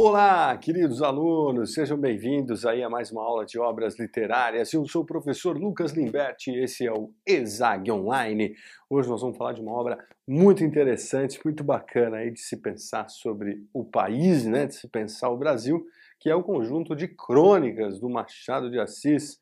Olá, queridos alunos, sejam bem-vindos aí a mais uma aula de obras literárias. Eu sou o professor Lucas Limberti e esse é o ESAG Online. Hoje nós vamos falar de uma obra muito interessante, muito bacana aí de se pensar sobre o país, né, de se pensar o Brasil, que é o conjunto de crônicas do Machado de Assis.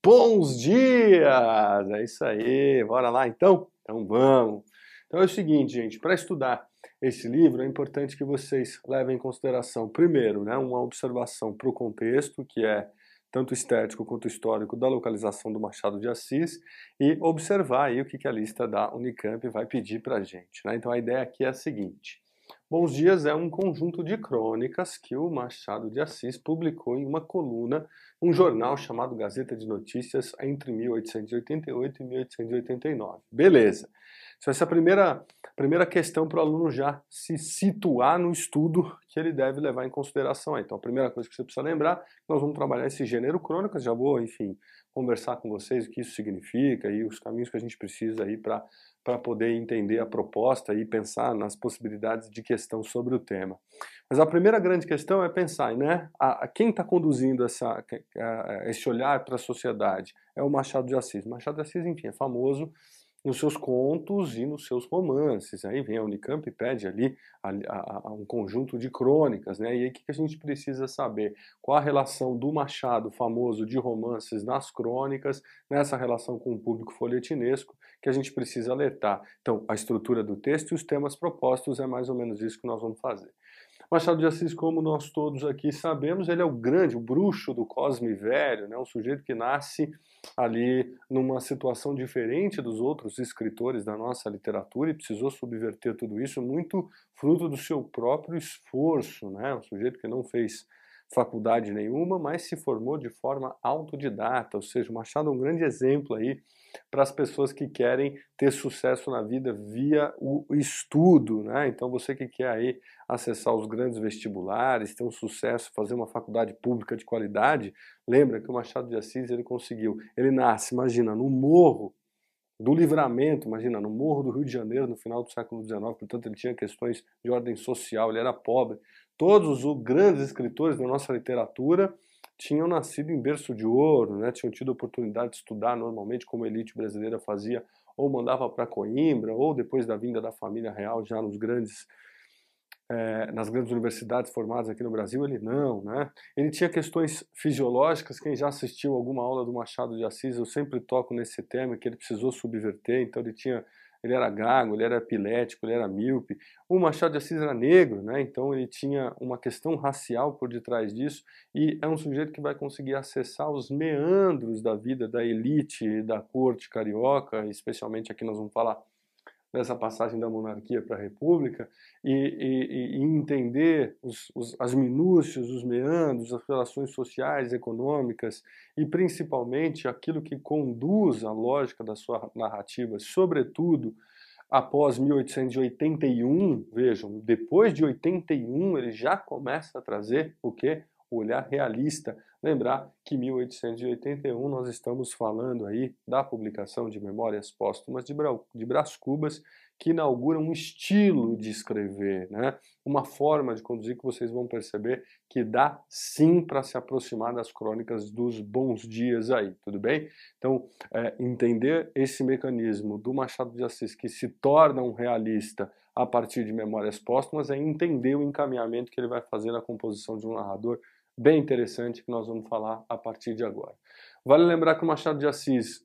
Bons dias! É isso aí, bora lá então? Então vamos! Então é o seguinte, gente, para estudar esse livro, é importante que vocês levem em consideração, primeiro, né, uma observação para o contexto, que é tanto estético quanto histórico da localização do Machado de Assis e observar aí o que, que a lista da Unicamp vai pedir para a gente. Né? Então a ideia aqui é a seguinte, Bons Dias é um conjunto de crônicas que o Machado de Assis publicou em uma coluna, um jornal chamado Gazeta de Notícias entre 1888 e 1889. Beleza. Então, essa é a primeira, primeira questão para o aluno já se situar no estudo que ele deve levar em consideração. Então, a primeira coisa que você precisa lembrar, nós vamos trabalhar esse gênero crônicas, já vou, enfim, conversar com vocês o que isso significa e os caminhos que a gente precisa aí para poder entender a proposta e pensar nas possibilidades de questão sobre o tema. Mas a primeira grande questão é pensar, né, a, a quem está conduzindo essa, a, esse olhar para a sociedade? É o Machado de Assis. Machado de Assis, enfim, é famoso nos seus contos e nos seus romances. Aí vem a Unicamp e pede ali a, a, a um conjunto de crônicas, né? E aí o que a gente precisa saber? Qual a relação do Machado, famoso de romances, nas crônicas, nessa relação com o público folhetinesco, que a gente precisa alertar. Então, a estrutura do texto e os temas propostos é mais ou menos isso que nós vamos fazer. Machado de Assis, como nós todos aqui sabemos, ele é o grande, o bruxo do Cosme Velho, né? um sujeito que nasce ali numa situação diferente dos outros escritores da nossa literatura e precisou subverter tudo isso muito fruto do seu próprio esforço, né? um sujeito que não fez faculdade nenhuma, mas se formou de forma autodidata, ou seja, o Machado é um grande exemplo aí para as pessoas que querem ter sucesso na vida via o estudo, né? Então você que quer aí acessar os grandes vestibulares, ter um sucesso, fazer uma faculdade pública de qualidade, lembra que o Machado de Assis ele conseguiu, ele nasce, imagina, no morro do livramento, imagina, no morro do Rio de Janeiro no final do século XIX, portanto ele tinha questões de ordem social, ele era pobre, todos os grandes escritores da nossa literatura tinham nascido em berço de ouro, né? tinham tido oportunidade de estudar normalmente como a elite brasileira fazia, ou mandava para Coimbra, ou depois da vinda da família real já nos grandes é, nas grandes universidades formadas aqui no Brasil, ele não, né? Ele tinha questões fisiológicas, quem já assistiu alguma aula do Machado de Assis, eu sempre toco nesse tema, que ele precisou subverter, então ele tinha ele era gago, ele era epilético, ele era míope. O Machado de Assis era negro, né? então ele tinha uma questão racial por detrás disso e é um sujeito que vai conseguir acessar os meandros da vida da elite da corte carioca, especialmente aqui nós vamos falar dessa passagem da monarquia para a república e, e, e entender os, os, as minúcias, os meandros, as relações sociais, econômicas e principalmente aquilo que conduz a lógica da sua narrativa, sobretudo após 1881, vejam, depois de 81 ele já começa a trazer o que? O olhar realista Lembrar que em 1881 nós estamos falando aí da publicação de Memórias Póstumas de, Bra de Brás Cubas, que inaugura um estilo de escrever, né? uma forma de conduzir que vocês vão perceber que dá sim para se aproximar das crônicas dos bons dias aí, tudo bem? Então, é, entender esse mecanismo do Machado de Assis que se torna um realista a partir de Memórias Póstumas é entender o encaminhamento que ele vai fazer na composição de um narrador bem interessante que nós vamos falar a partir de agora. Vale lembrar que o Machado de Assis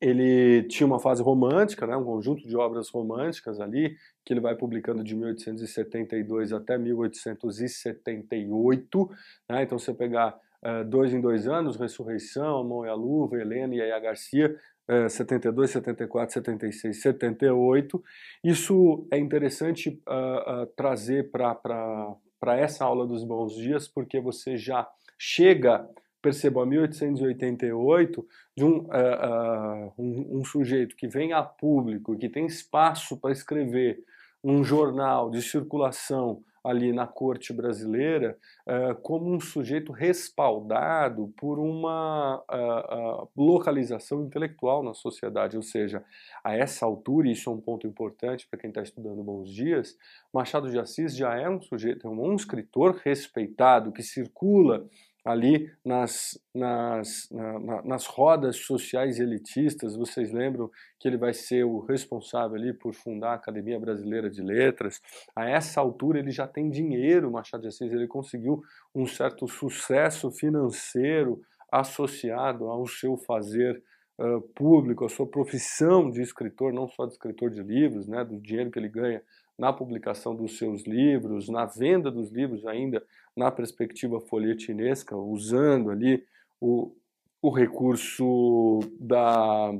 ele tinha uma fase romântica, né, um conjunto de obras românticas ali, que ele vai publicando de 1872 até 1878. Né, então, se você pegar uh, dois em dois anos, Ressurreição, Mão e a Luva, Helena e a Garcia, uh, 72, 74, 76, 78. Isso é interessante uh, trazer para para essa aula dos bons dias, porque você já chega, perceba, a 1888, de um, uh, uh, um, um sujeito que vem a público, que tem espaço para escrever um jornal de circulação ali na corte brasileira uh, como um sujeito respaldado por uma uh, localização intelectual na sociedade, ou seja, a essa altura, e isso é um ponto importante para quem está estudando Bons Dias, Machado de Assis já é um sujeito, é um escritor respeitado que circula ali nas, nas, na, nas rodas sociais elitistas. Vocês lembram que ele vai ser o responsável ali por fundar a Academia Brasileira de Letras. A essa altura ele já tem dinheiro, Machado de Assis, ele conseguiu um certo sucesso financeiro associado ao seu fazer uh, público, à sua profissão de escritor, não só de escritor de livros, né, do dinheiro que ele ganha na publicação dos seus livros, na venda dos livros ainda na perspectiva folhetinesca, usando ali o, o recurso da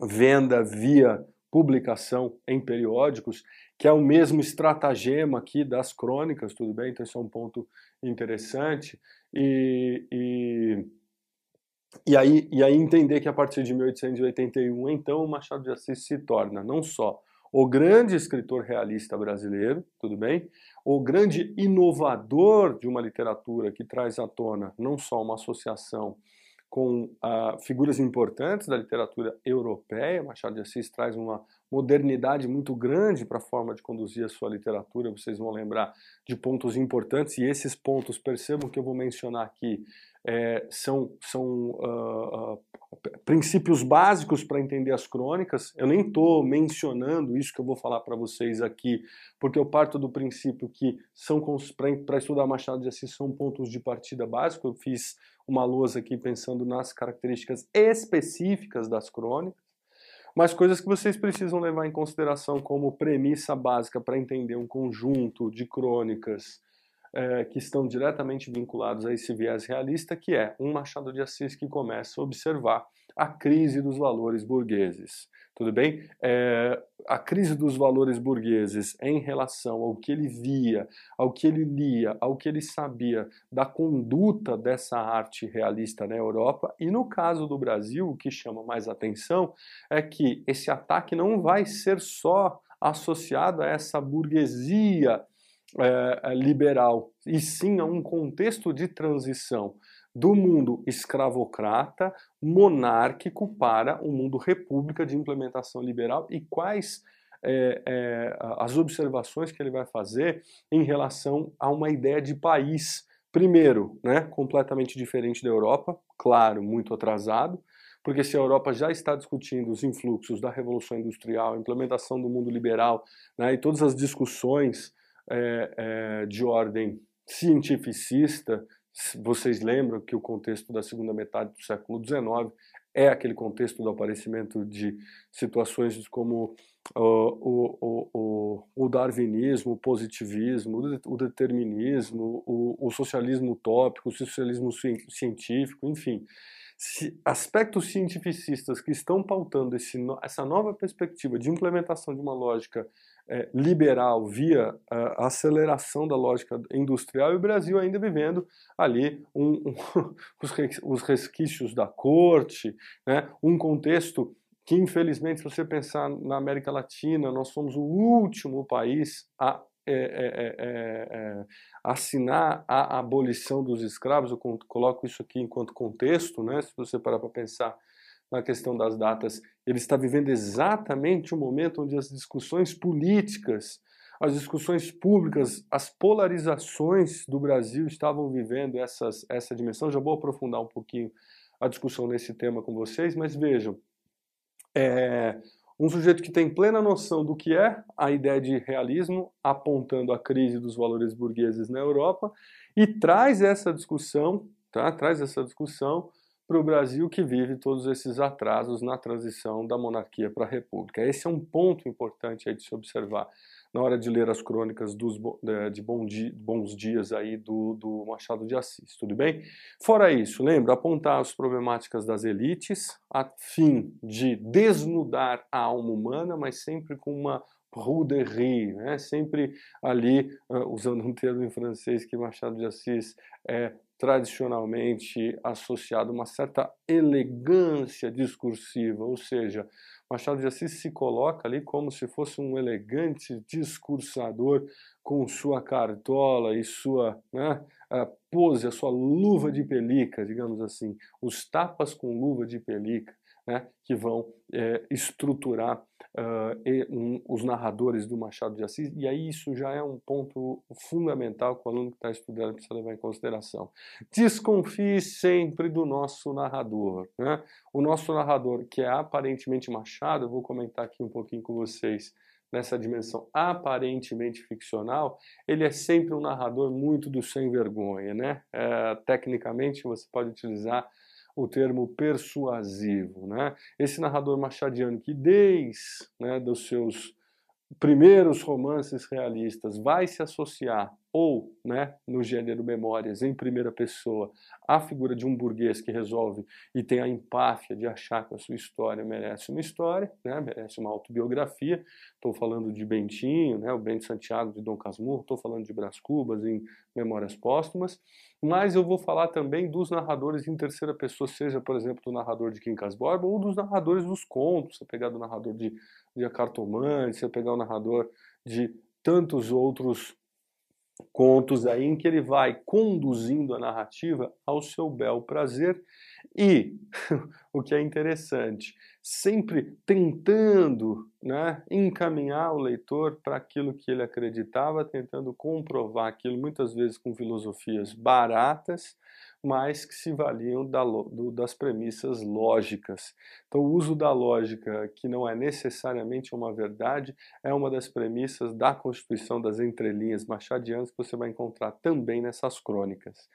venda via publicação em periódicos, que é o mesmo estratagema aqui das crônicas, tudo bem? Então, esse é um ponto interessante. E, e, e, aí, e aí entender que a partir de 1881, então, o Machado de Assis se torna não só o grande escritor realista brasileiro, tudo bem? O grande inovador de uma literatura que traz à tona não só uma associação com uh, figuras importantes da literatura europeia, Machado de Assis traz uma modernidade muito grande para a forma de conduzir a sua literatura, vocês vão lembrar de pontos importantes, e esses pontos, percebam que eu vou mencionar aqui, é, são, são uh, uh, princípios básicos para entender as crônicas. Eu nem estou mencionando isso que eu vou falar para vocês aqui, porque eu parto do princípio que são para estudar Machado de Assis são pontos de partida básicos. Eu fiz uma lousa aqui pensando nas características específicas das crônicas, mas coisas que vocês precisam levar em consideração como premissa básica para entender um conjunto de crônicas é, que estão diretamente vinculados a esse viés realista, que é um Machado de Assis que começa a observar a crise dos valores burgueses. Tudo bem? É, a crise dos valores burgueses em relação ao que ele via, ao que ele lia, ao que ele sabia da conduta dessa arte realista na Europa, e no caso do Brasil, o que chama mais atenção é que esse ataque não vai ser só associado a essa burguesia é, liberal, e sim a um contexto de transição do mundo escravocrata, monárquico, para um mundo república de implementação liberal e quais é, é, as observações que ele vai fazer em relação a uma ideia de país. Primeiro, né, completamente diferente da Europa, claro, muito atrasado, porque se a Europa já está discutindo os influxos da Revolução Industrial, a implementação do mundo liberal né, e todas as discussões é, é, de ordem cientificista, vocês lembram que o contexto da segunda metade do século XIX é aquele contexto do aparecimento de situações como o, o, o, o, darwinismo, o positivismo, o determinismo, o, o socialismo utópico, o socialismo científico, enfim. Aspectos cientificistas que estão pautando esse, essa nova perspectiva de implementação de uma lógica é, liberal via a aceleração da lógica industrial e o Brasil ainda vivendo ali um, um, os resquícios da corte, né, um contexto que infelizmente se você pensar na América Latina nós somos o último país a é, é, é, assinar a abolição dos escravos, eu coloco isso aqui enquanto contexto, né? se você parar para pensar na questão das datas, ele está vivendo exatamente o momento onde as discussões políticas, as discussões públicas, as polarizações do Brasil estavam vivendo essas, essa dimensão. Já vou aprofundar um pouquinho a discussão nesse tema com vocês, mas vejam, é, um sujeito que tem plena noção do que é a ideia de realismo, apontando a crise dos valores burgueses na Europa, e traz essa discussão, tá? traz essa discussão para o Brasil que vive todos esses atrasos na transição da monarquia para a república. Esse é um ponto importante aí de se observar na hora de ler as crônicas dos, de bons dias aí do, do Machado de Assis, tudo bem? Fora isso, lembra, apontar as problemáticas das elites a fim de desnudar a alma humana, mas sempre com uma ruderie, né? sempre ali, uh, usando um termo em francês que Machado de Assis é tradicionalmente associado a uma certa elegância discursiva, ou seja, Machado de Assis se coloca ali como se fosse um elegante discursador com sua cartola e sua né, a pose, a sua luva de pelica, digamos assim, os tapas com luva de pelica, né, que vão é, estruturar uh, e, um, os narradores do Machado de Assis, e aí isso já é um ponto fundamental que o aluno que está estudando precisa levar em consideração. Desconfie sempre do nosso narrador. Né? O nosso narrador, que é aparentemente Machado, eu vou comentar aqui um pouquinho com vocês, nessa dimensão aparentemente ficcional, ele é sempre um narrador muito do sem vergonha, né? É, tecnicamente você pode utilizar o termo persuasivo, né? Esse narrador machadiano que desde né, dos seus primeiros romances realistas vai se associar ou, né, no gênero Memórias, em primeira pessoa, a figura de um burguês que resolve e tem a empáfia de achar que a sua história merece uma história, né, merece uma autobiografia. Estou falando de Bentinho, né, o Bento Santiago de Dom Casmurro, estou falando de Brás Cubas em Memórias Póstumas, mas eu vou falar também dos narradores em terceira pessoa, seja, por exemplo, do narrador de Quincas Borba ou dos narradores dos contos, você pegar do narrador de, de A Cartomante, você pegar o narrador de tantos outros contos aí em que ele vai conduzindo a narrativa ao seu bel prazer e, o que é interessante, sempre tentando né, encaminhar o leitor para aquilo que ele acreditava, tentando comprovar aquilo, muitas vezes com filosofias baratas, mas que se valiam da, do, das premissas lógicas. Então, o uso da lógica, que não é necessariamente uma verdade, é uma das premissas da constituição das entrelinhas machadianas que você vai encontrar também nessas crônicas.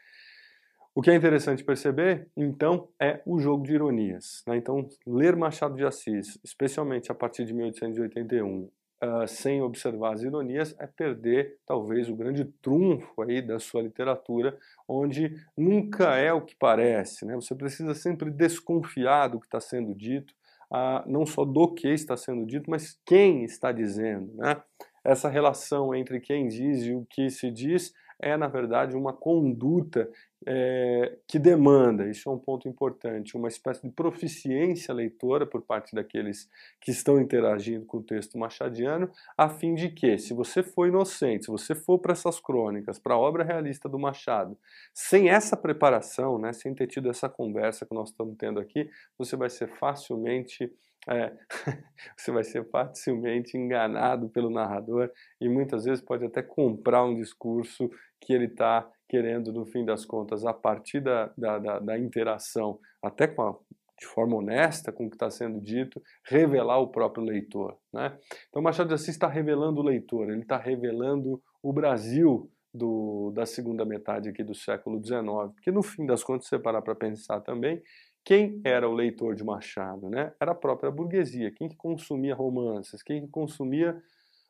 O que é interessante perceber, então, é o jogo de ironias. Né? Então, ler Machado de Assis, especialmente a partir de 1881, uh, sem observar as ironias, é perder talvez o grande trunfo aí da sua literatura, onde nunca é o que parece. Né? Você precisa sempre desconfiar do que está sendo dito, uh, não só do que está sendo dito, mas quem está dizendo. Né? Essa relação entre quem diz e o que se diz é, na verdade, uma conduta é, que demanda, isso é um ponto importante, uma espécie de proficiência leitora por parte daqueles que estão interagindo com o texto machadiano, a fim de que, se você for inocente, se você for para essas crônicas, para a obra realista do Machado, sem essa preparação, né, sem ter tido essa conversa que nós estamos tendo aqui, você vai ser facilmente é, você vai ser facilmente enganado pelo narrador e muitas vezes pode até comprar um discurso que ele está querendo, no fim das contas, a partir da, da, da, da interação, até com a, de forma honesta com o que está sendo dito, revelar o próprio leitor. Né? Então, Machado de Assis está revelando o leitor, ele está revelando o Brasil do, da segunda metade aqui do século XIX, porque no fim das contas, se você parar para pensar também, quem era o leitor de Machado? Né? Era a própria burguesia, quem que consumia romances, quem que consumia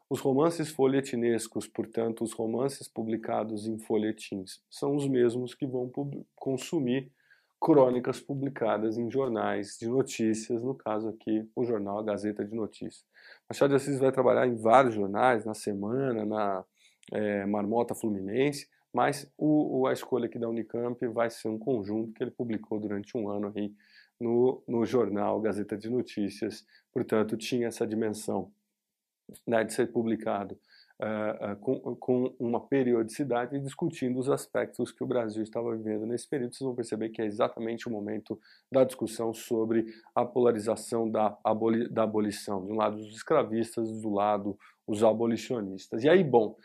os romances folhetinescos, portanto, os romances publicados em folhetins, são os mesmos que vão consumir crônicas publicadas em jornais de notícias, no caso aqui, o jornal A Gazeta de Notícias. Machado de Assis vai trabalhar em vários jornais, na Semana, na é, Marmota Fluminense, mas o, o, a escolha aqui da Unicamp vai ser um conjunto que ele publicou durante um ano aí no, no jornal Gazeta de Notícias, portanto, tinha essa dimensão né, de ser publicado uh, uh, com, com, uma periodicidade discutindo os aspectos que o Brasil estava vivendo nesse período. Vocês vão perceber que é exatamente o momento da discussão sobre a polarização da, aboli da abolição. De um lado os escravistas, do lado os abolicionistas. E aí, bom,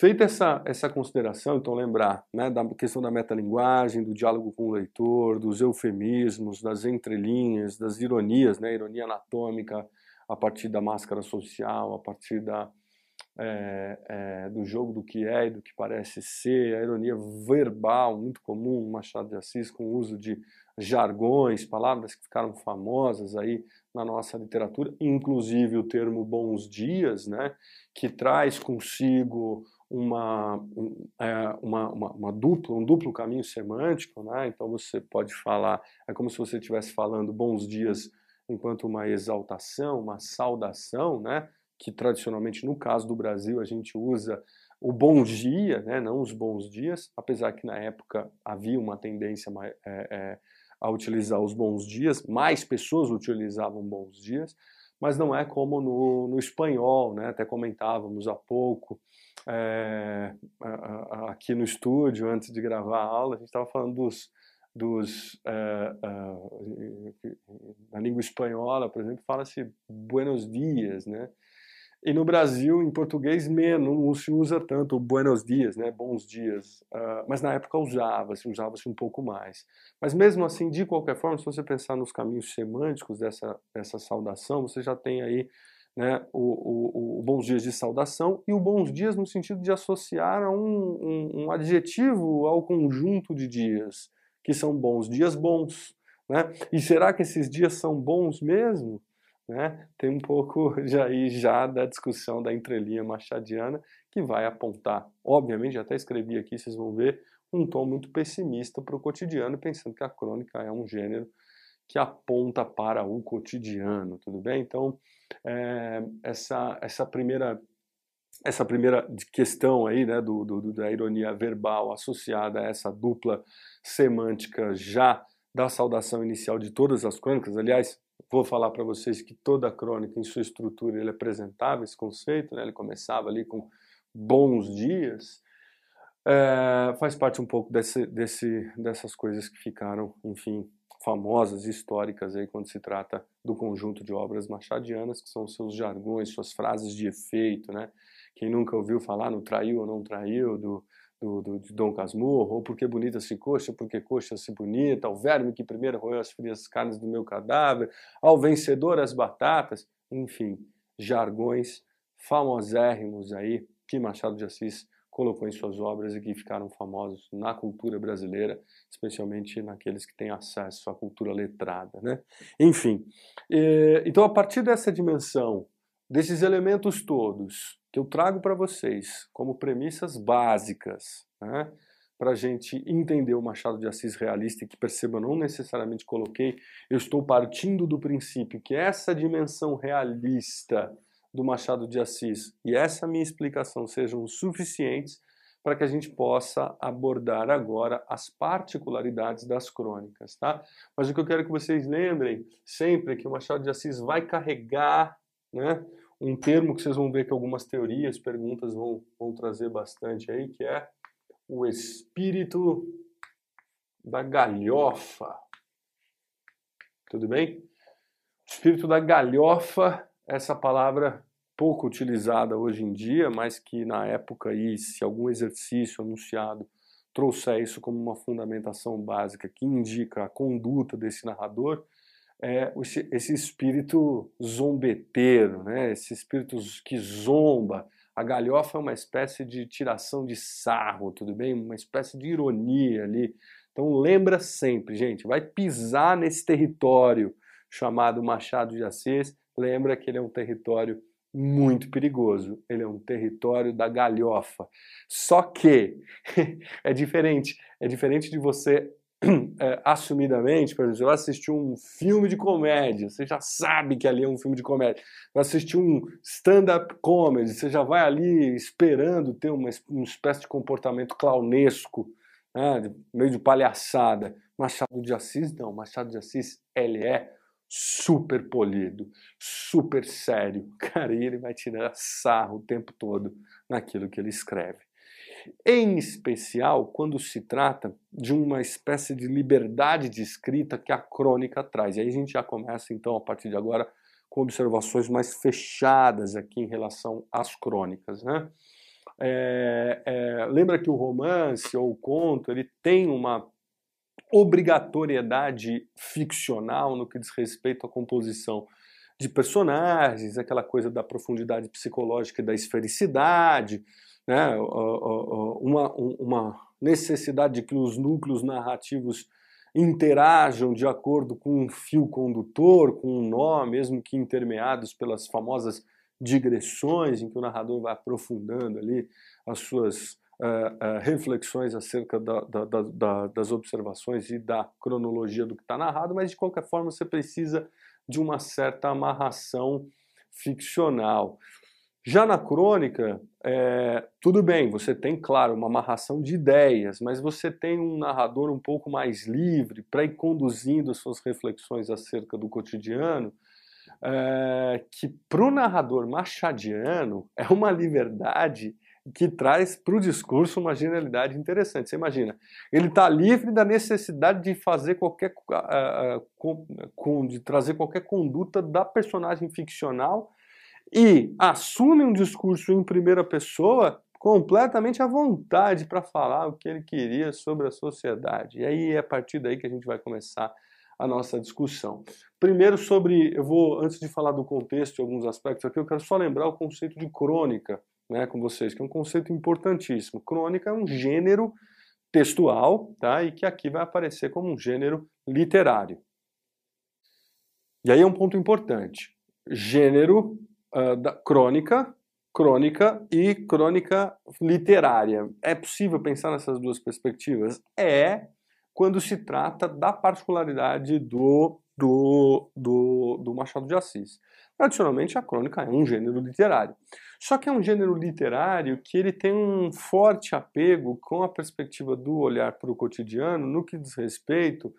Feita essa, essa consideração, então lembrar né, da questão da metalinguagem, do diálogo com o leitor, dos eufemismos, das entrelinhas, das ironias, né, ironia anatômica, a partir da máscara social, a partir da, é, é, do jogo do que é e do que parece ser, a ironia verbal, muito comum, Machado de Assis, com o uso de jargões, palavras que ficaram famosas aí na nossa literatura, inclusive o termo bons dias, né, que traz consigo uma, é, uma, uma, uma dupla, um duplo caminho semântico, né, então você pode falar, é como se você estivesse falando bons dias enquanto uma exaltação, uma saudação, né? que tradicionalmente no caso do Brasil a gente usa o bom dia, né? não os bons dias, apesar que na época havia uma tendência é, é, a utilizar os bons dias, mais pessoas utilizavam bons dias, mas não é como no, no espanhol, né? até comentávamos há pouco, é, aqui no estúdio, antes de gravar a aula, a gente estava falando dos, dos é, é, na língua espanhola, por exemplo, fala-se buenos dias, né? E no Brasil, em português, menos, não se usa tanto buenos dias, né? Bons dias. Uh, mas na época usava-se, usava-se um pouco mais. Mas mesmo assim, de qualquer forma, se você pensar nos caminhos semânticos dessa, dessa saudação, você já tem aí né, o, o, o, bons dias de saudação e o bons dias no sentido de associar um, um, um, adjetivo ao conjunto de dias, que são bons dias bons. Né? E será que esses dias são bons mesmo? Né? Tem um pouco já aí já da discussão da entrelinha machadiana que vai apontar, obviamente, já até escrevi aqui, vocês vão ver, um tom muito pessimista para o cotidiano, pensando que a crônica é um gênero que aponta para o cotidiano, tudo bem? Então, é, essa, essa primeira essa primeira questão aí, né, do, do, da ironia verbal associada a essa dupla semântica já da saudação inicial de todas as crônicas, aliás, vou falar para vocês que toda crônica em sua estrutura ele apresentava esse conceito, né, ele começava ali com bons dias, é, faz parte um pouco desse, desse, dessas coisas que ficaram, enfim, famosas, históricas aí quando se trata do conjunto de obras machadianas, que são seus jargões, suas frases de efeito, né? Quem nunca ouviu falar no traiu ou não traiu, do, do, do, de Dom Casmurro, ou porque bonita se coxa, porque coxa se bonita, ao verme que primeiro roeu as frias carnes do meu cadáver, ao vencedor as batatas, enfim, jargões famosérrimos aí que Machado de Assis colocou em suas obras e que ficaram famosos na cultura brasileira, especialmente naqueles que têm acesso à cultura letrada. Né? Enfim, então a partir dessa dimensão, desses elementos todos que eu trago para vocês como premissas básicas, né? para a gente entender o Machado de Assis realista e que perceba, não necessariamente coloquei, eu estou partindo do princípio que essa dimensão realista do Machado de Assis e essa minha explicação sejam suficientes para que a gente possa abordar agora as particularidades das crônicas, tá? Mas o que eu quero que vocês lembrem sempre é que o Machado de Assis vai carregar, né, um termo que vocês vão ver que algumas teorias, perguntas vão, vão trazer bastante aí, que é o espírito da galhofa. Tudo bem? Espírito da galhofa essa palavra pouco utilizada hoje em dia, mas que na época aí, se algum exercício anunciado trouxer isso como uma fundamentação básica que indica a conduta desse narrador, é esse espírito zombeteiro, né? esse espírito que zomba. A galhofa é uma espécie de tiração de sarro, tudo bem? Uma espécie de ironia ali. Então lembra sempre, gente, vai pisar nesse território chamado Machado de Assis, lembra que ele é um território muito perigoso. Ele é um território da galhofa. Só que é diferente. É diferente de você é, assumidamente, por exemplo, assistir um filme de comédia, você já sabe que ali é um filme de comédia. Vai assistir um stand-up comedy, você já vai ali esperando ter uma, uma espécie de comportamento clownesco, né, meio de palhaçada. Machado de Assis, não. Machado de Assis, ele é super polido, super sério. Cara, e ele vai tirar sarro o tempo todo naquilo que ele escreve. Em especial quando se trata de uma espécie de liberdade de escrita que a crônica traz. E aí a gente já começa, então, a partir de agora, com observações mais fechadas aqui em relação às crônicas. Né? É, é, lembra que o romance ou o conto ele tem uma obrigatoriedade ficcional no que diz respeito à composição de personagens, aquela coisa da profundidade psicológica e da esfericidade, né? uma, uma necessidade de que os núcleos narrativos interajam de acordo com um fio condutor, com um nó, mesmo que intermeados pelas famosas digressões, em que o narrador vai aprofundando ali as suas uh, reflexões acerca da, da, da, das observações e da cronologia do que está narrado, mas de qualquer forma você precisa de uma certa amarração ficcional. Já na crônica, é, tudo bem, você tem, claro, uma amarração de ideias, mas você tem um narrador um pouco mais livre para ir conduzindo suas reflexões acerca do cotidiano, é, que para o narrador machadiano é uma liberdade que traz para o discurso uma genialidade interessante. Você imagina, ele está livre da necessidade de fazer qualquer uh, com, de trazer qualquer conduta da personagem ficcional e assume um discurso em primeira pessoa completamente à vontade para falar o que ele queria sobre a sociedade. E aí é a partir daí que a gente vai começar a nossa discussão. Primeiro sobre, eu vou, antes de falar do contexto e alguns aspectos aqui, eu quero só lembrar o conceito de crônica né, com vocês, que é um conceito importantíssimo. Crônica é um gênero textual, tá, e que aqui vai aparecer como um gênero literário. E aí é um ponto importante. Gênero uh, da crônica, crônica e crônica literária. É possível pensar nessas duas perspectivas? É, quando se trata da particularidade do, do, do, do Machado de Assis. Tradicionalmente, a crônica é um gênero literário. Só que é um gênero literário que ele tem um forte apego com a perspectiva do olhar para o cotidiano no que diz respeito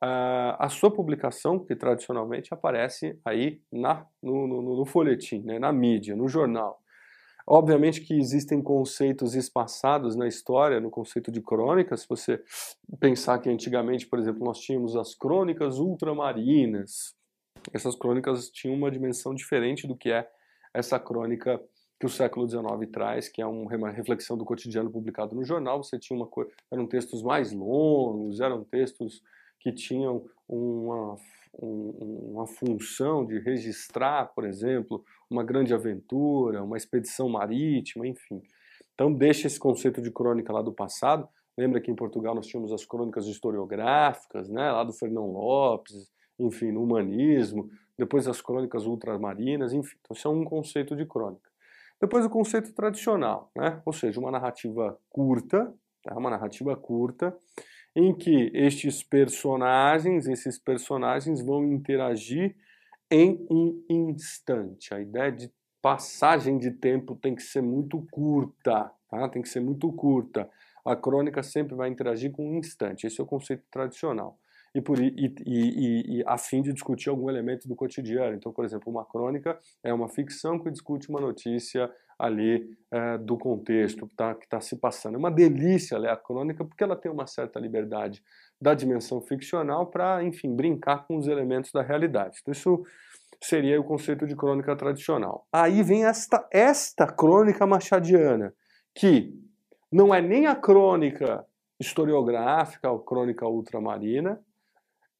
à sua publicação, que tradicionalmente aparece aí na, no, no, no folhetim, né, na mídia, no jornal. Obviamente que existem conceitos espaçados na história, no conceito de crônica. Se você pensar que antigamente, por exemplo, nós tínhamos as crônicas ultramarinas. Essas crônicas tinham uma dimensão diferente do que é essa crônica que o século XIX traz, que é uma reflexão do cotidiano publicado no jornal. Você tinha uma eram textos mais longos, eram textos que tinham uma, uma função de registrar, por exemplo, uma grande aventura, uma expedição marítima, enfim. Então deixa esse conceito de crônica lá do passado. Lembra que em Portugal nós tínhamos as crônicas historiográficas, né, lá do Fernão Lopes, enfim, no humanismo, depois as crônicas ultramarinas, enfim. Então isso é um conceito de crônica. Depois o conceito tradicional, né, ou seja, uma narrativa curta, tá? uma narrativa curta, em que estes personagens, esses personagens vão interagir em um instante. A ideia de passagem de tempo tem que ser muito curta, tá? Tem que ser muito curta. A crônica sempre vai interagir com um instante. Esse é o conceito tradicional. E, por, e, e, e, a fim de discutir algum elemento do cotidiano. Então, por exemplo, uma crônica é uma ficção que discute uma notícia ali é, do contexto que está tá se passando. É uma delícia ler a crônica porque ela tem uma certa liberdade da dimensão ficcional para, enfim, brincar com os elementos da realidade. Então isso seria o conceito de crônica tradicional. Aí vem esta, esta crônica machadiana, que não é nem a crônica historiográfica ou crônica ultramarina,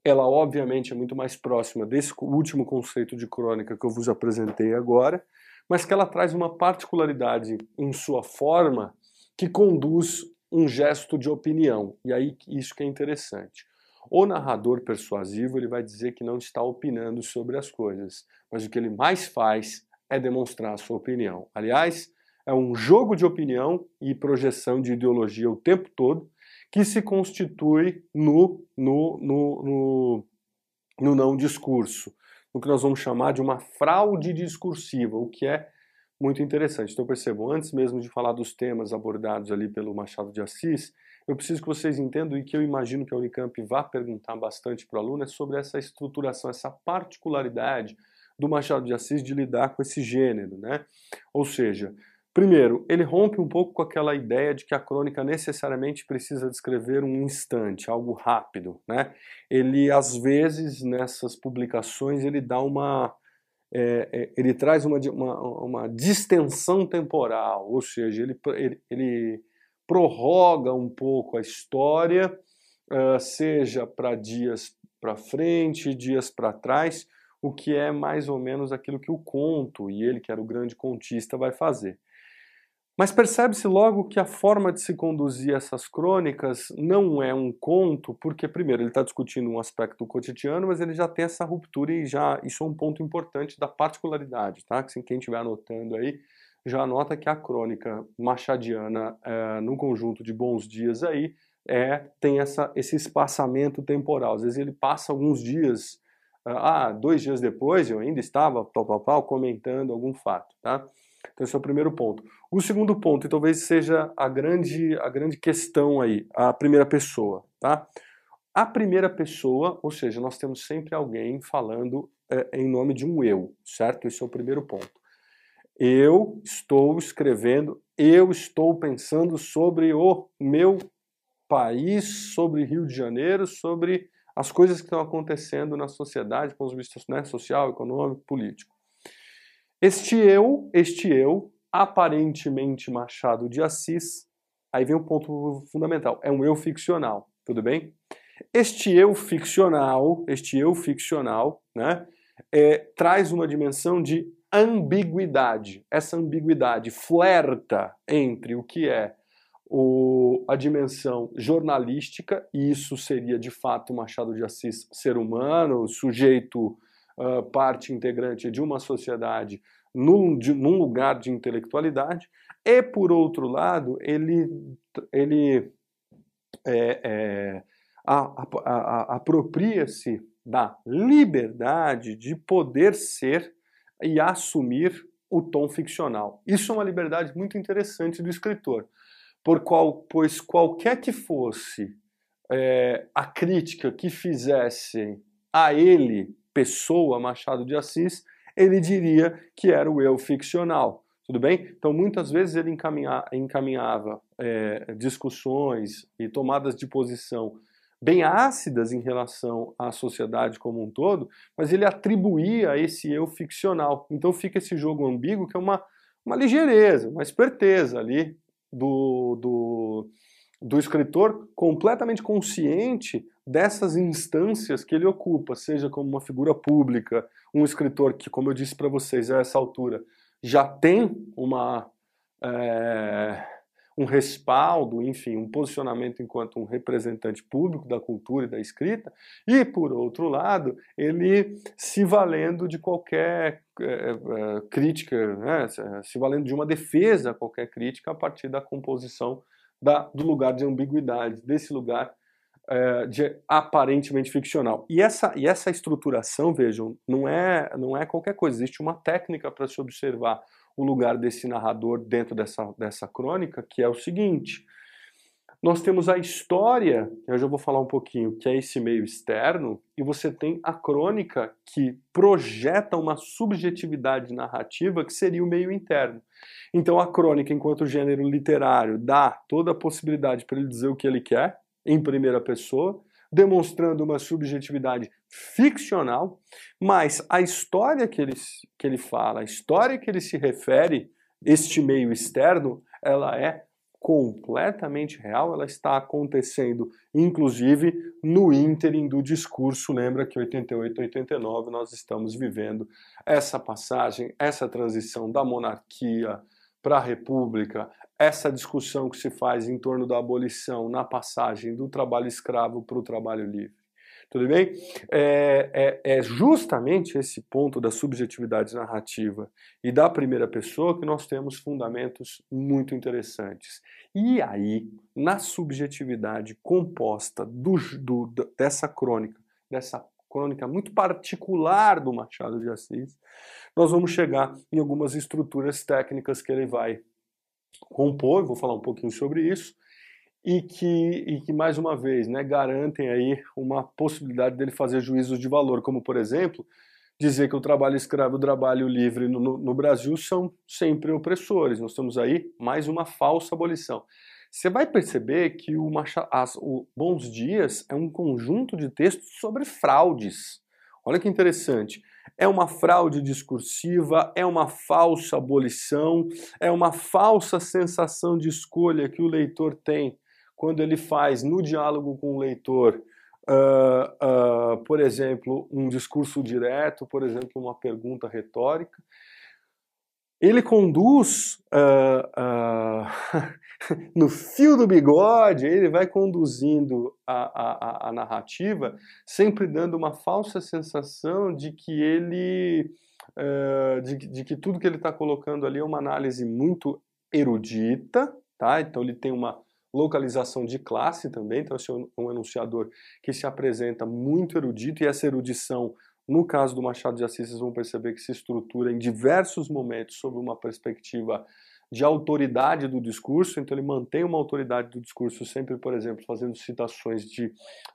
ela obviamente é muito mais próxima desse último conceito de crônica que eu vos apresentei agora, mas que ela traz uma particularidade em sua forma que conduz um gesto de opinião. E aí isso que é interessante. O narrador persuasivo ele vai dizer que não está opinando sobre as coisas, mas o que ele mais faz é demonstrar a sua opinião. Aliás, é um jogo de opinião e projeção de ideologia o tempo todo que se constitui no, no, no, no, no não discurso no que nós vamos chamar de uma fraude discursiva, o que é muito interessante. Então percebam, antes mesmo de falar dos temas abordados ali pelo Machado de Assis, eu preciso que vocês entendam e que eu imagino que a Unicamp vá perguntar bastante para o aluno é sobre essa estruturação, essa particularidade do Machado de Assis de lidar com esse gênero, né? Ou seja, Primeiro, ele rompe um pouco com aquela ideia de que a crônica necessariamente precisa descrever um instante, algo rápido, né? Ele às vezes nessas publicações ele dá uma é, é, ele traz uma, uma, uma, distensão temporal, ou seja, ele, ele, ele prorroga um pouco a história, uh, seja para dias para frente, dias para trás, o que é mais ou menos aquilo que o conto, e ele que era o grande contista, vai fazer. Mas percebe-se logo que a forma de se conduzir essas crônicas não é um conto, porque, primeiro, ele está discutindo um aspecto cotidiano, mas ele já tem essa ruptura e já isso é um ponto importante da particularidade, tá? Que quem estiver anotando aí já anota que a crônica machadiana, é, no conjunto de bons dias aí, é, tem essa, esse espaçamento temporal. Às vezes ele passa alguns dias, ah, dois dias depois eu ainda estava, pau, pau, pau, comentando algum fato, tá? Então esse é o primeiro ponto. O segundo ponto, e talvez seja a grande, a grande questão aí, a primeira pessoa, tá? A primeira pessoa, ou seja, nós temos sempre alguém falando é, em nome de um eu, certo? Esse é o primeiro ponto. Eu estou escrevendo, eu estou pensando sobre o meu país, sobre Rio de Janeiro, sobre as coisas que estão acontecendo na sociedade, com os vistos né, social, econômico, político. Este eu, este eu, aparentemente Machado de Assis, aí vem o um ponto fundamental, é um eu ficcional, tudo bem? Este eu ficcional, este eu ficcional, né, é, traz uma dimensão de ambiguidade. Essa ambiguidade flerta entre o que é o, a dimensão jornalística, e isso seria de fato Machado de Assis ser humano, sujeito, parte integrante de uma sociedade num, de, num lugar de intelectualidade, e por outro lado, ele, ele é, é, apropria-se da liberdade de poder ser e assumir o tom ficcional. Isso é uma liberdade muito interessante do escritor, por qual, pois qualquer que fosse é, a crítica que fizessem a ele, pessoa Machado de Assis, ele diria que era o eu ficcional. Tudo bem? Então, muitas vezes ele encaminha, encaminhava é, discussões e tomadas de posição bem ácidas em relação à sociedade como um todo, mas ele atribuía esse eu ficcional. Então fica esse jogo ambíguo que é uma, uma ligeireza, uma esperteza ali do, do, do escritor completamente consciente dessas instâncias que ele ocupa, seja como uma figura pública, um escritor que, como eu disse para vocês a essa altura, já tem uma. É um respaldo, enfim, um posicionamento enquanto um representante público da cultura e da escrita, e, por outro lado, ele se valendo de qualquer é, é, crítica, né, se valendo de uma defesa a qualquer crítica a partir da composição da, do lugar de ambiguidade, desse lugar é, de aparentemente ficcional. E essa, e essa estruturação, vejam, não é, não é qualquer coisa, existe uma técnica para se observar o lugar desse narrador dentro dessa, dessa crônica, que é o seguinte: nós temos a história, eu já vou falar um pouquinho, que é esse meio externo, e você tem a crônica que projeta uma subjetividade narrativa que seria o meio interno. Então a crônica, enquanto gênero literário, dá toda a possibilidade para ele dizer o que ele quer, em primeira pessoa, demonstrando uma subjetividade ficcional, mas a história que ele, que ele fala, a história que ele se refere, este meio externo, ela é completamente real, ela está acontecendo, inclusive, no ínterim do discurso. Lembra que 88, 89 nós estamos vivendo essa passagem, essa transição da monarquia para a república, essa discussão que se faz em torno da abolição na passagem do trabalho escravo para o trabalho livre. Tudo bem? É, é, é, justamente esse ponto da subjetividade narrativa e da primeira pessoa que nós temos fundamentos muito interessantes. E aí, na subjetividade composta do, do, dessa crônica, dessa crônica muito particular do Machado de Assis, nós vamos chegar em algumas estruturas técnicas que ele vai compor, vou falar um pouquinho sobre isso, e que, e que mais uma vez, né, garantem aí uma possibilidade dele fazer juízos de valor, como por exemplo, dizer que o trabalho escravo e o trabalho livre no, no, Brasil são sempre opressores. Nós temos aí mais uma falsa abolição. Você vai perceber que o, as, o Bons Dias é um conjunto de textos sobre fraudes. Olha que interessante. É uma fraude discursiva, é uma falsa abolição, é uma falsa sensação de escolha que o leitor tem quando ele faz no diálogo com o leitor, uh, uh, por exemplo, um discurso direto, por exemplo, uma pergunta retórica. Ele conduz uh, no fio do bigode, ele vai conduzindo a, a, a narrativa, sempre dando uma falsa sensação de que ele. De, de, que tudo que ele está colocando ali é uma análise muito erudita, tá? Então ele tem uma localização de classe também, então esse é um enunciador que se apresenta muito erudito e essa erudição, no caso do Machado de Assis, vocês vão perceber que se estrutura em diversos momentos sob uma perspectiva de autoridade do discurso, então ele mantém uma autoridade do discurso sempre, por exemplo, fazendo citações de,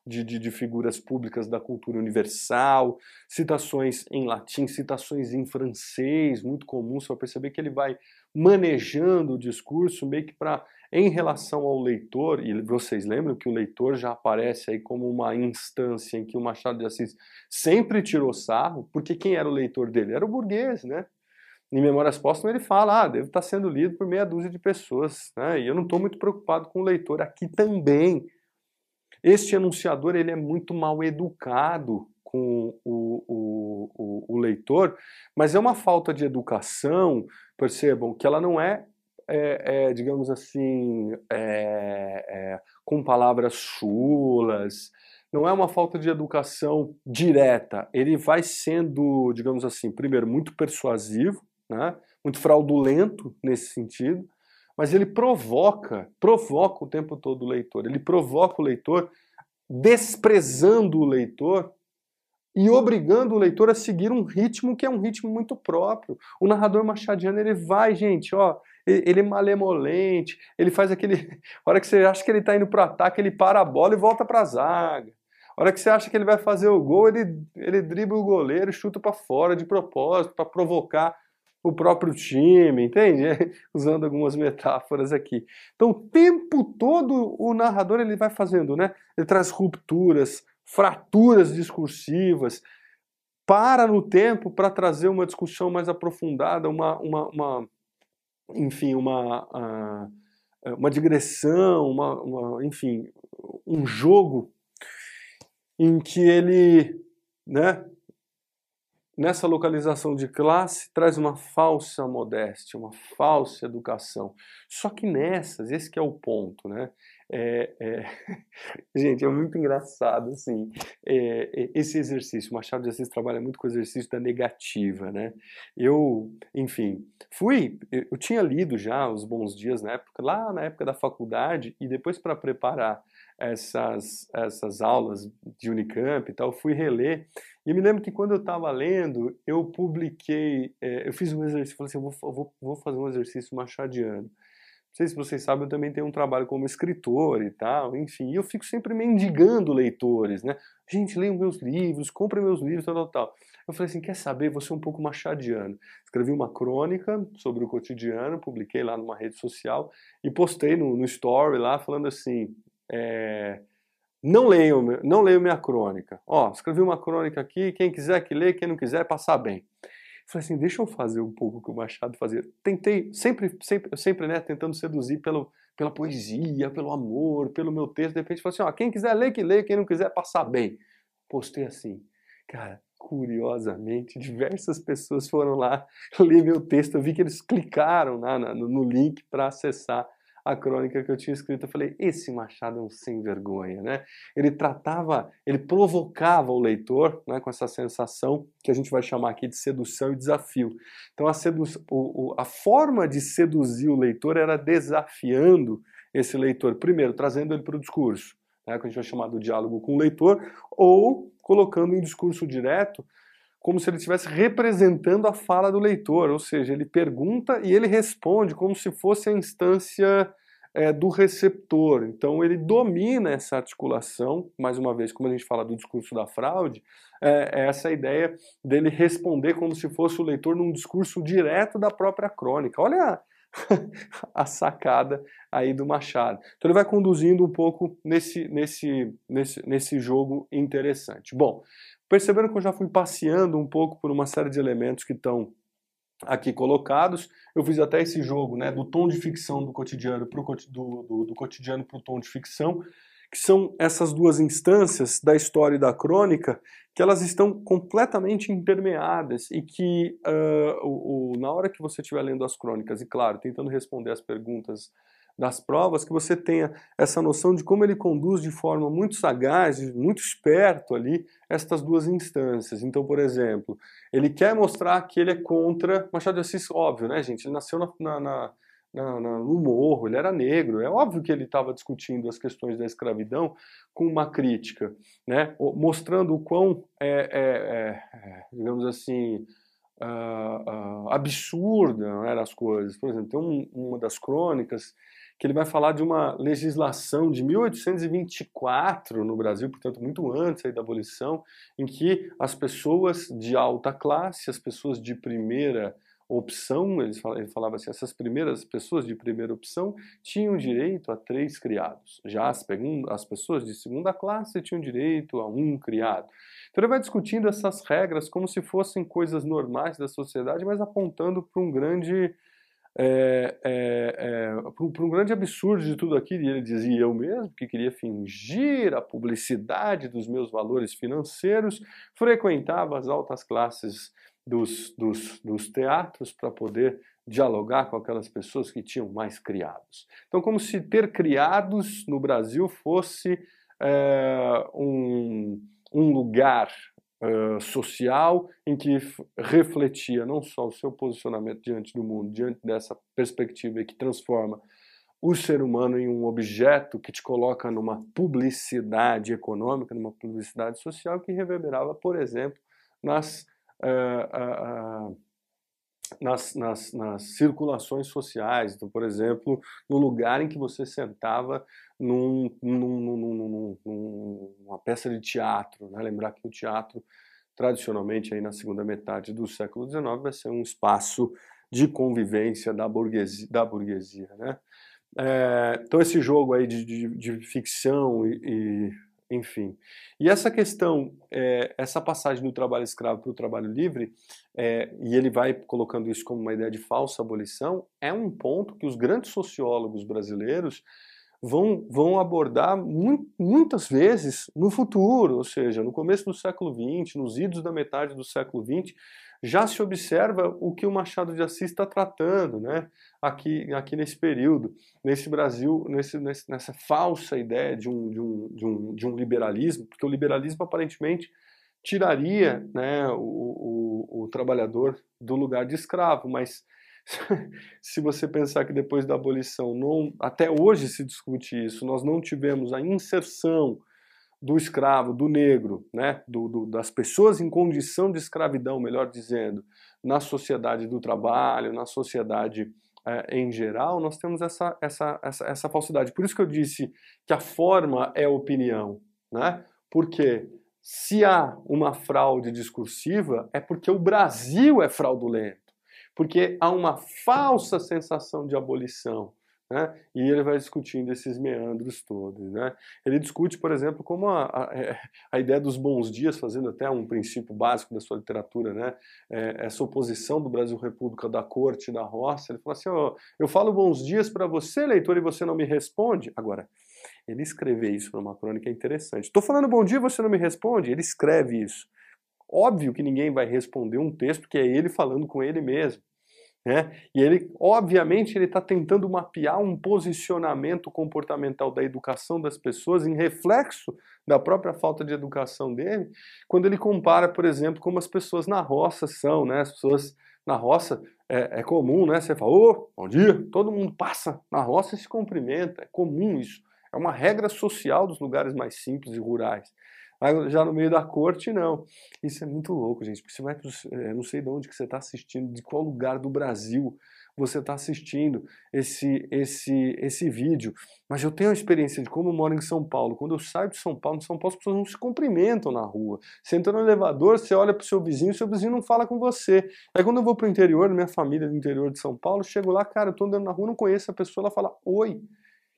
de, de, de figuras públicas da cultura universal, citações em latim, citações em francês, muito comum, você vai perceber que ele vai manejando o discurso meio que para em relação ao leitor, e vocês lembram que o leitor já aparece aí como uma instância em que o Machado de Assis sempre tirou sarro, porque quem era o leitor dele? Era o burguês, né? Em Memórias Póstumas ele fala, ah, deve estar sendo lido por meia dúzia de pessoas, né? E eu não estou muito preocupado com o leitor aqui também. Este anunciador ele é muito mal educado com o, o, o, o leitor, mas é uma falta de educação, percebam, que ela não é é, é, digamos assim, é, é, com palavras chulas, não é uma falta de educação direta. Ele vai sendo, digamos assim, primeiro, muito persuasivo, né? muito fraudulento nesse sentido, mas ele provoca, provoca o tempo todo o leitor. Ele provoca o leitor desprezando o leitor e obrigando o leitor a seguir um ritmo que é um ritmo muito próprio. O narrador machadiano, ele vai, gente, ó, ele é malemolente, ele faz aquele. A hora que você acha que ele está indo para o ataque, ele para a bola e volta para a zaga. A hora que você acha que ele vai fazer o gol, ele, ele dribla o goleiro e chuta para fora de propósito, para provocar o próprio time, entende? Usando algumas metáforas aqui. Então, o tempo todo o narrador ele vai fazendo, né? Ele traz rupturas, fraturas discursivas, para no tempo para trazer uma discussão mais aprofundada, uma, uma, uma enfim, uma, uma digressão, uma, uma, enfim, um jogo em que ele, né, nessa localização de classe, traz uma falsa modéstia, uma falsa educação. Só que nessas, esse que é o ponto, né? É, é... Gente, é muito engraçado, assim, é, é, esse exercício, o Machado de Assis trabalha muito com o exercício da negativa, né? Eu, enfim, fui, eu tinha lido já Os Bons Dias na época, lá na época da faculdade, e depois para preparar essas, essas aulas de Unicamp e tal, fui reler, e me lembro que quando eu estava lendo, eu publiquei, é, eu fiz um exercício, falei assim, eu vou, vou, vou fazer um exercício machadiano. Não sei se vocês sabem, eu também tenho um trabalho como escritor e tal, enfim, e eu fico sempre mendigando leitores, né? Gente, leiam meus livros, comprem meus livros, tal, tal, tal. Eu falei assim, quer saber, vou ser um pouco machadiano. Escrevi uma crônica sobre o cotidiano, publiquei lá numa rede social e postei no, no story lá falando assim, é, não leiam, não leiam minha crônica. Ó, escrevi uma crônica aqui, quem quiser que lê, quem não quiser, passar bem. Falei assim, deixa eu fazer um pouco o que o Machado fazia. Tentei, sempre, sempre, sempre né, tentando seduzir pelo, pela poesia, pelo amor, pelo meu texto. De repente, falei assim, ó, quem quiser ler, que lê, quem não quiser, passar bem. Postei assim. Cara, curiosamente, diversas pessoas foram lá ler meu texto. Eu vi que eles clicaram no, no link para acessar a crônica que eu tinha escrito, eu falei, esse Machado é um sem vergonha, né? Ele tratava, ele provocava o leitor, né, com essa sensação que a gente vai chamar aqui de sedução e desafio. Então a, sedu o, o, a forma de seduzir o leitor era desafiando esse leitor, primeiro trazendo ele para o discurso, né, que a gente vai chamar do diálogo com o leitor, ou colocando em discurso direto, como se ele estivesse representando a fala do leitor, ou seja, ele pergunta e ele responde como se fosse a instância é, do receptor. Então ele domina essa articulação, mais uma vez, como a gente fala do discurso da fraude, é, é essa ideia dele responder como se fosse o leitor num discurso direto da própria crônica. Olha a, a sacada aí do Machado. Então ele vai conduzindo um pouco nesse, nesse, nesse, nesse jogo interessante. Bom, Perceberam que eu já fui passeando um pouco por uma série de elementos que estão aqui colocados. Eu fiz até esse jogo né, do tom de ficção do cotidiano para do, do, do cotidiano para o tom de ficção, que são essas duas instâncias da história e da crônica, que elas estão completamente intermeadas e que uh, o, o, na hora que você estiver lendo as crônicas, e claro, tentando responder as perguntas das provas, que você tenha essa noção de como ele conduz de forma muito sagaz, muito esperto ali, estas duas instâncias. Então, por exemplo, ele quer mostrar que ele é contra Machado de Assis, óbvio, né, gente? Ele nasceu na, na, na no morro, ele era negro. É óbvio que ele estava discutindo as questões da escravidão com uma crítica, né? mostrando o quão, é, é, é, digamos assim, uh, uh, absurda eram as coisas. Por exemplo, tem um, uma das crônicas que ele vai falar de uma legislação de 1824 no Brasil, portanto muito antes da abolição, em que as pessoas de alta classe, as pessoas de primeira opção, ele falava assim, essas primeiras pessoas de primeira opção tinham direito a três criados. Já as, as pessoas de segunda classe tinham direito a um criado. Então ele vai discutindo essas regras como se fossem coisas normais da sociedade, mas apontando para um grande é, é, é, para um grande absurdo de tudo aquilo, e ele dizia eu mesmo que queria fingir a publicidade dos meus valores financeiros, frequentava as altas classes dos, dos, dos teatros para poder dialogar com aquelas pessoas que tinham mais criados. Então, como se ter criados no Brasil fosse é, um, um lugar social em que refletia não só o seu posicionamento diante do mundo, diante dessa perspectiva que transforma o ser humano em um objeto que te coloca numa publicidade econômica, numa publicidade social que reverberava, por exemplo, nas, uh, uh, nas, nas, nas, circulações sociais. Então, por exemplo, no lugar em que você sentava num, num, num, numa peça de teatro. Né? Lembrar que o teatro, tradicionalmente, aí na segunda metade do século XIX, vai ser um espaço de convivência da burguesia. Da burguesia né? É, então, esse jogo aí de, de, de ficção e, e, enfim. E essa questão, é, essa passagem do trabalho escravo para o trabalho livre, é, e ele vai colocando isso como uma ideia de falsa abolição, é um ponto que os grandes sociólogos brasileiros vão, vão abordar mu muitas vezes no futuro, ou seja, no começo do século XX, nos idos da metade do século XX, já se observa o que o Machado de Assis está tratando né, aqui, aqui nesse período, nesse Brasil, nesse, nesse, nessa falsa ideia de um, de, um, de, um, de um liberalismo, porque o liberalismo aparentemente tiraria né, o, o, o trabalhador do lugar de escravo, mas se você pensar que depois da abolição, não, até hoje se discute isso, nós não tivemos a inserção do escravo, do negro, né, do, do, das pessoas em condição de escravidão, melhor dizendo, na sociedade do trabalho, na sociedade é, em geral, nós temos essa, essa, essa, essa falsidade. Por isso que eu disse que a forma é opinião, né? Porque se há uma fraude discursiva, é porque o Brasil é fraudulento porque há uma falsa sensação de abolição. Né? E ele vai discutindo esses meandros todos. Né? Ele discute, por exemplo, como a, a, é, a, ideia dos bons dias, fazendo até um princípio básico da sua literatura, né? É, essa oposição do Brasil República da corte da roça. Ele fala assim: oh, eu falo bons dias para você, leitor, e você não me responde. Agora, ele escrever isso numa crônica é interessante. Estou falando bom dia, você não me responde? Ele escreve isso. Óbvio que ninguém vai responder um texto que é ele falando com ele mesmo. Né? E ele, obviamente, ele está tentando mapear um posicionamento comportamental da educação das pessoas em reflexo da própria falta de educação dele, quando ele compara, por exemplo, como as pessoas na roça são, né? As pessoas na roça é, é comum, né? Você fala, ô, bom dia, todo mundo passa na roça e se cumprimenta, é comum isso. É uma regra social dos lugares mais simples e rurais. Já no meio da corte, não. Isso é muito louco, gente. Porque você vai, é, não sei de onde que você está assistindo, de qual lugar do Brasil você está assistindo esse, esse, esse vídeo. Mas eu tenho a experiência de como eu moro em São Paulo. Quando eu saio de São Paulo, em São Paulo as pessoas não se cumprimentam na rua. Você entra no elevador, você olha para o seu vizinho, seu vizinho não fala com você. Aí quando eu vou para o interior, minha família do interior de São Paulo, chego lá, cara, eu estou andando na rua, não conheço a pessoa, ela fala oi.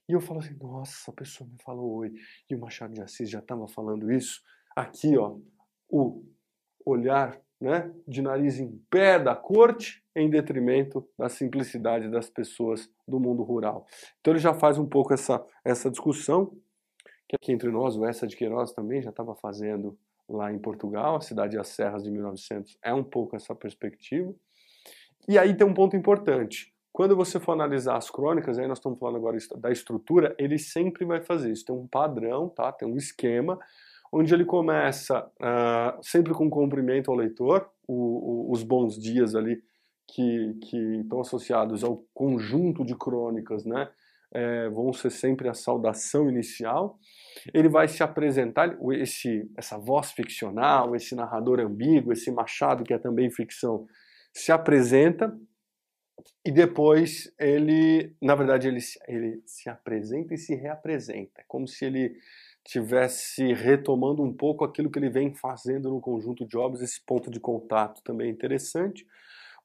E eu falo assim, nossa, a pessoa me falou oi. E o Machado de Assis já estava falando isso. Aqui, ó, o olhar né, de nariz em pé da corte em detrimento da simplicidade das pessoas do mundo rural. Então ele já faz um pouco essa, essa discussão, que aqui entre nós, o Essa de Queiroz também já estava fazendo lá em Portugal, a cidade das Serras de 1900 é um pouco essa perspectiva. E aí tem um ponto importante. Quando você for analisar as crônicas, aí nós estamos falando agora da estrutura, ele sempre vai fazer isso. Tem um padrão, tá? tem um esquema, onde ele começa uh, sempre com um cumprimento ao leitor, o, o, os bons dias ali que, que estão associados ao conjunto de crônicas, né? É, vão ser sempre a saudação inicial. Ele vai se apresentar, esse, essa voz ficcional, esse narrador ambíguo, esse Machado que é também ficção, se apresenta e depois ele, na verdade, ele, ele se apresenta e se reapresenta, é como se ele tivesse retomando um pouco aquilo que ele vem fazendo no conjunto de obras, esse ponto de contato também é interessante.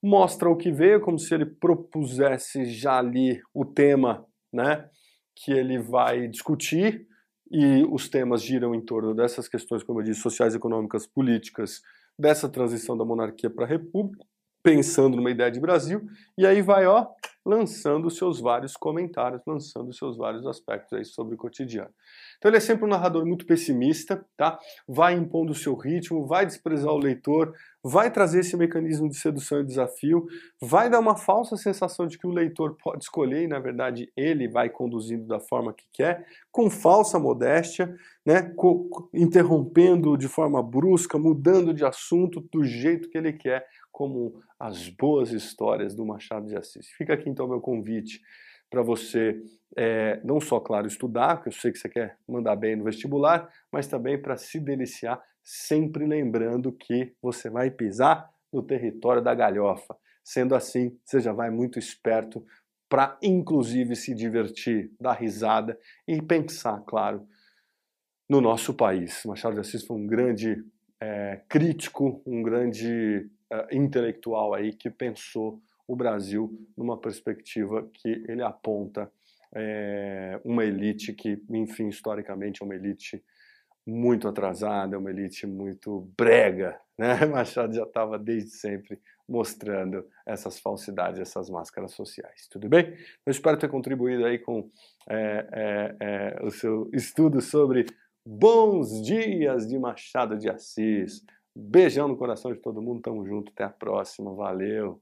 Mostra o que veio, como se ele propusesse já ali o tema né, que ele vai discutir, e os temas giram em torno dessas questões, como eu disse, sociais, econômicas, políticas, dessa transição da monarquia para a república, pensando numa ideia de Brasil, e aí vai, ó, lançando seus vários comentários, lançando seus vários aspectos aí sobre o cotidiano. Então ele é sempre um narrador muito pessimista, tá? Vai impondo o seu ritmo, vai desprezar o leitor, vai trazer esse mecanismo de sedução e desafio, vai dar uma falsa sensação de que o leitor pode escolher e na verdade ele vai conduzindo da forma que quer, com falsa modéstia, né? interrompendo de forma brusca, mudando de assunto do jeito que ele quer, como as boas histórias do Machado de Assis. Fica aqui então meu convite para você é, não só, claro, estudar, porque eu sei que você quer mandar bem no vestibular, mas também para se deliciar, sempre lembrando que você vai pisar no território da galhofa. Sendo assim, você já vai muito esperto para, inclusive, se divertir, dar risada e pensar, claro, no nosso país. Machado de Assis foi um grande é, crítico, um grande é, intelectual aí que pensou o Brasil numa perspectiva que ele aponta é, uma elite que, enfim, historicamente é uma elite muito atrasada, é uma elite muito brega, né? Machado já estava desde sempre mostrando essas falsidades, essas máscaras sociais. Tudo bem? Eu espero ter contribuído aí com é, é, é, o seu estudo sobre bons dias de Machado de Assis. Beijão no coração de todo mundo, tamo junto, até a próxima, valeu!